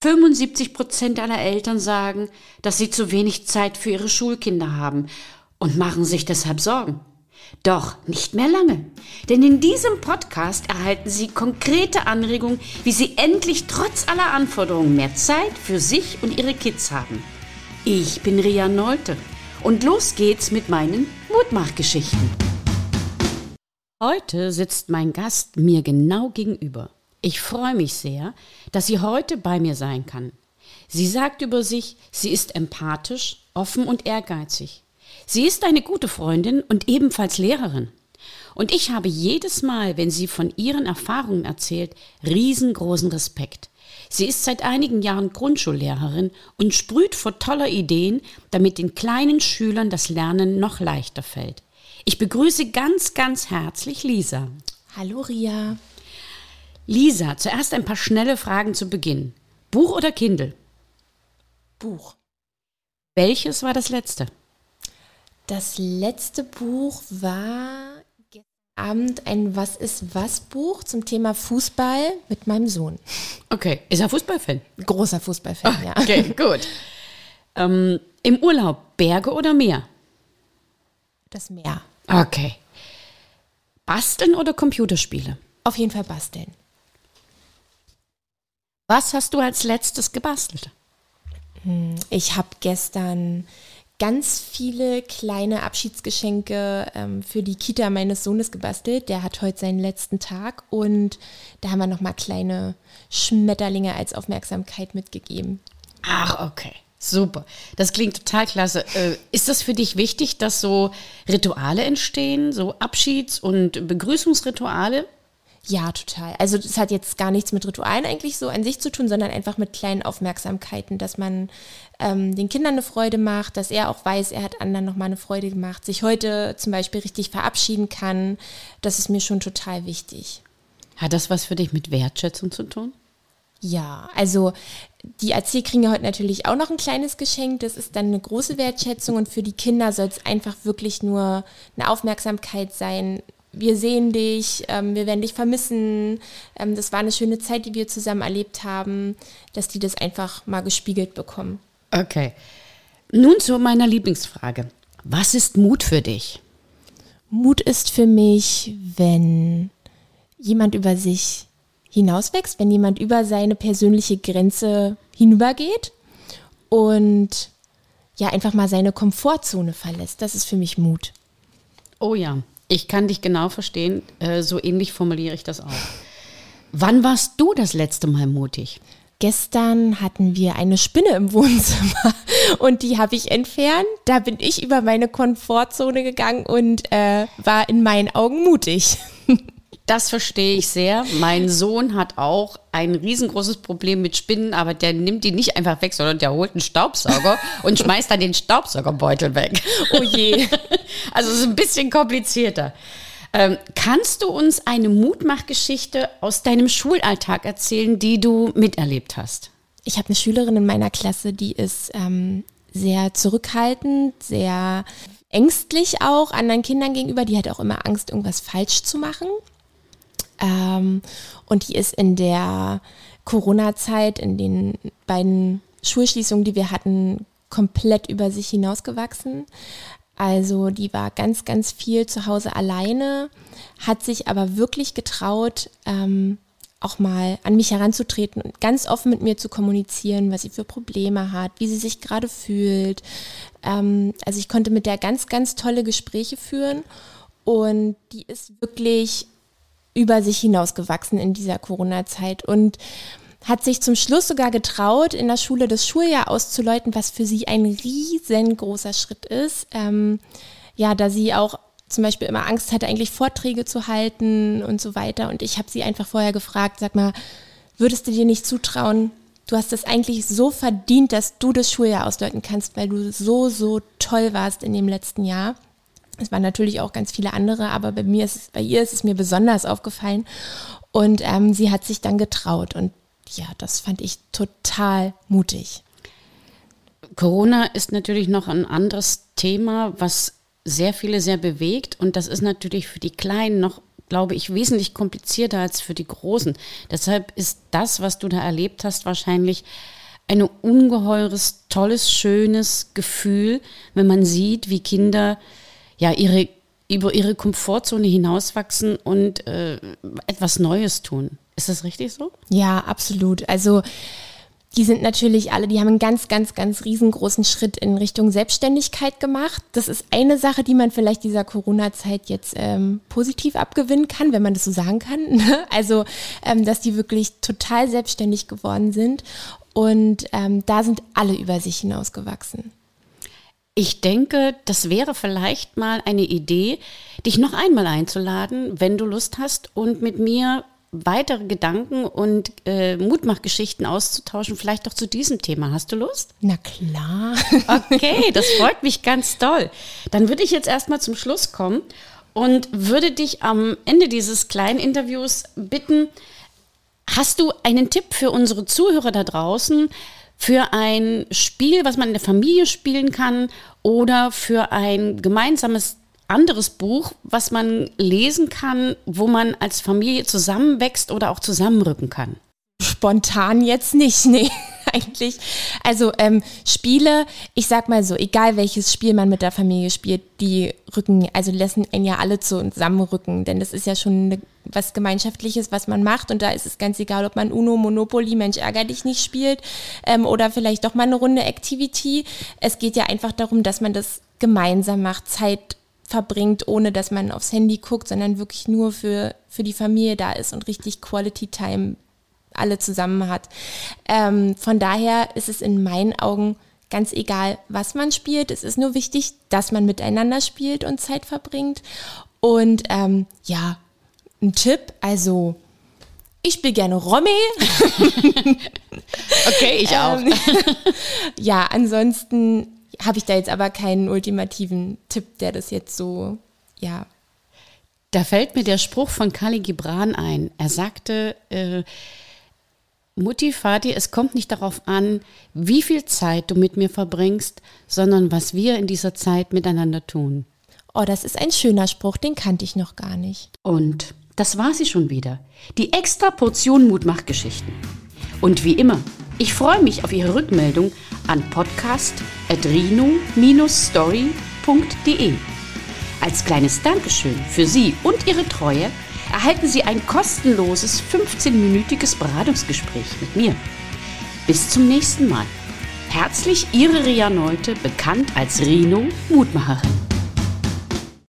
75 Prozent aller Eltern sagen, dass sie zu wenig Zeit für ihre Schulkinder haben und machen sich deshalb Sorgen. Doch nicht mehr lange, denn in diesem Podcast erhalten Sie konkrete Anregungen, wie Sie endlich trotz aller Anforderungen mehr Zeit für sich und Ihre Kids haben. Ich bin Ria Nolte und los geht's mit meinen Mutmachgeschichten. Heute sitzt mein Gast mir genau gegenüber. Ich freue mich sehr, dass sie heute bei mir sein kann. Sie sagt über sich, sie ist empathisch, offen und ehrgeizig. Sie ist eine gute Freundin und ebenfalls Lehrerin. Und ich habe jedes Mal, wenn sie von ihren Erfahrungen erzählt, riesengroßen Respekt. Sie ist seit einigen Jahren Grundschullehrerin und sprüht vor toller Ideen, damit den kleinen Schülern das Lernen noch leichter fällt. Ich begrüße ganz, ganz herzlich Lisa. Hallo Ria. Lisa, zuerst ein paar schnelle Fragen zu Beginn. Buch oder Kindle? Buch. Welches war das letzte? Das letzte Buch war gestern Abend ein Was ist was Buch zum Thema Fußball mit meinem Sohn. Okay, ist er Fußballfan? Großer Fußballfan, ja. Okay, gut. Ähm, Im Urlaub Berge oder Meer? Das Meer. Okay. Basteln oder Computerspiele? Auf jeden Fall basteln. Was hast du als letztes gebastelt? Hm, ich habe gestern ganz viele kleine Abschiedsgeschenke ähm, für die Kita meines Sohnes gebastelt. Der hat heute seinen letzten Tag und da haben wir nochmal kleine Schmetterlinge als Aufmerksamkeit mitgegeben. Ach, okay. Super. Das klingt total klasse. Äh, ist das für dich wichtig, dass so Rituale entstehen, so Abschieds- und Begrüßungsrituale? Ja, total. Also das hat jetzt gar nichts mit Ritualen eigentlich so an sich zu tun, sondern einfach mit kleinen Aufmerksamkeiten, dass man ähm, den Kindern eine Freude macht, dass er auch weiß, er hat anderen nochmal eine Freude gemacht, sich heute zum Beispiel richtig verabschieden kann. Das ist mir schon total wichtig. Hat das was für dich mit Wertschätzung zu tun? Ja, also die Erzieher kriegen ja heute natürlich auch noch ein kleines Geschenk. Das ist dann eine große Wertschätzung und für die Kinder soll es einfach wirklich nur eine Aufmerksamkeit sein. Wir sehen dich, ähm, wir werden dich vermissen. Ähm, das war eine schöne Zeit, die wir zusammen erlebt haben, dass die das einfach mal gespiegelt bekommen. Okay. Nun zu meiner Lieblingsfrage. Was ist Mut für dich? Mut ist für mich, wenn jemand über sich hinauswächst, wenn jemand über seine persönliche Grenze hinübergeht und ja einfach mal seine Komfortzone verlässt. Das ist für mich Mut. Oh ja, ich kann dich genau verstehen. Äh, so ähnlich formuliere ich das auch. Wann warst du das letzte Mal mutig? Gestern hatten wir eine Spinne im Wohnzimmer und die habe ich entfernt. Da bin ich über meine Komfortzone gegangen und äh, war in meinen Augen mutig. Das verstehe ich sehr. Mein Sohn hat auch ein riesengroßes Problem mit Spinnen, aber der nimmt die nicht einfach weg, sondern der holt einen Staubsauger und schmeißt dann den Staubsaugerbeutel weg. Oh je. Also es ist ein bisschen komplizierter. Ähm, kannst du uns eine Mutmachgeschichte aus deinem Schulalltag erzählen, die du miterlebt hast? Ich habe eine Schülerin in meiner Klasse, die ist ähm, sehr zurückhaltend, sehr ängstlich auch anderen Kindern gegenüber. Die hat auch immer Angst, irgendwas falsch zu machen. Ähm, und die ist in der Corona-Zeit, in den beiden Schulschließungen, die wir hatten, komplett über sich hinausgewachsen. Also die war ganz, ganz viel zu Hause alleine, hat sich aber wirklich getraut, ähm, auch mal an mich heranzutreten und ganz offen mit mir zu kommunizieren, was sie für Probleme hat, wie sie sich gerade fühlt. Ähm, also ich konnte mit der ganz, ganz tolle Gespräche führen und die ist wirklich über sich hinausgewachsen in dieser Corona-Zeit und hat sich zum Schluss sogar getraut, in der Schule das Schuljahr auszuläuten, was für sie ein riesengroßer Schritt ist. Ähm, ja, da sie auch zum Beispiel immer Angst hatte, eigentlich Vorträge zu halten und so weiter. Und ich habe sie einfach vorher gefragt, sag mal, würdest du dir nicht zutrauen, du hast es eigentlich so verdient, dass du das Schuljahr ausläuten kannst, weil du so, so toll warst in dem letzten Jahr. Es waren natürlich auch ganz viele andere, aber bei mir ist es, bei ihr ist es mir besonders aufgefallen. Und ähm, sie hat sich dann getraut. Und ja, das fand ich total mutig. Corona ist natürlich noch ein anderes Thema, was sehr viele sehr bewegt. Und das ist natürlich für die Kleinen noch glaube ich, wesentlich komplizierter als für die Großen. Deshalb ist das, was du da erlebt hast, wahrscheinlich ein ungeheures, tolles, schönes Gefühl, wenn man sieht, wie Kinder ja ihre über ihre Komfortzone hinauswachsen und äh, etwas Neues tun. Ist das richtig so? Ja, absolut. Also die sind natürlich alle, die haben einen ganz, ganz, ganz riesengroßen Schritt in Richtung Selbstständigkeit gemacht. Das ist eine Sache, die man vielleicht dieser Corona-Zeit jetzt ähm, positiv abgewinnen kann, wenn man das so sagen kann. Ne? Also, ähm, dass die wirklich total selbstständig geworden sind. Und ähm, da sind alle über sich hinausgewachsen. Ich denke, das wäre vielleicht mal eine Idee, dich noch einmal einzuladen, wenn du Lust hast und mit mir weitere Gedanken und äh, Mutmachgeschichten auszutauschen, vielleicht auch zu diesem Thema. Hast du Lust? Na klar. Okay, das freut mich ganz doll. Dann würde ich jetzt erstmal zum Schluss kommen und würde dich am Ende dieses kleinen Interviews bitten, hast du einen Tipp für unsere Zuhörer da draußen, für ein Spiel, was man in der Familie spielen kann oder für ein gemeinsames anderes Buch, was man lesen kann, wo man als Familie zusammenwächst oder auch zusammenrücken kann? Spontan jetzt nicht, nee, eigentlich. Also ähm, Spiele, ich sag mal so, egal welches Spiel man mit der Familie spielt, die rücken, also lassen einen ja alle zusammenrücken, denn das ist ja schon eine, was Gemeinschaftliches, was man macht und da ist es ganz egal, ob man Uno, Monopoly, Mensch ärger dich nicht spielt ähm, oder vielleicht doch mal eine Runde Activity. Es geht ja einfach darum, dass man das gemeinsam macht, Zeit verbringt, ohne dass man aufs Handy guckt, sondern wirklich nur für, für die Familie da ist und richtig Quality Time alle zusammen hat. Ähm, von daher ist es in meinen Augen ganz egal, was man spielt. Es ist nur wichtig, dass man miteinander spielt und Zeit verbringt. Und ähm, ja, ein Tipp, also ich spiele gerne Romy. okay, ich auch. Ähm, ja, ansonsten habe ich da jetzt aber keinen ultimativen Tipp, der das jetzt so, ja. Da fällt mir der Spruch von Kali Gibran ein. Er sagte, äh, Mutti, Vati, es kommt nicht darauf an, wie viel Zeit du mit mir verbringst, sondern was wir in dieser Zeit miteinander tun. Oh, das ist ein schöner Spruch, den kannte ich noch gar nicht. Und das war sie schon wieder. Die extra Portion Mutmachgeschichten. Und wie immer, ich freue mich auf Ihre Rückmeldung an podcast.rino-story.de. Als kleines Dankeschön für Sie und Ihre Treue erhalten Sie ein kostenloses 15-minütiges Beratungsgespräch mit mir. Bis zum nächsten Mal. Herzlich Ihre Ria Neute, bekannt als Rino Mutmacherin.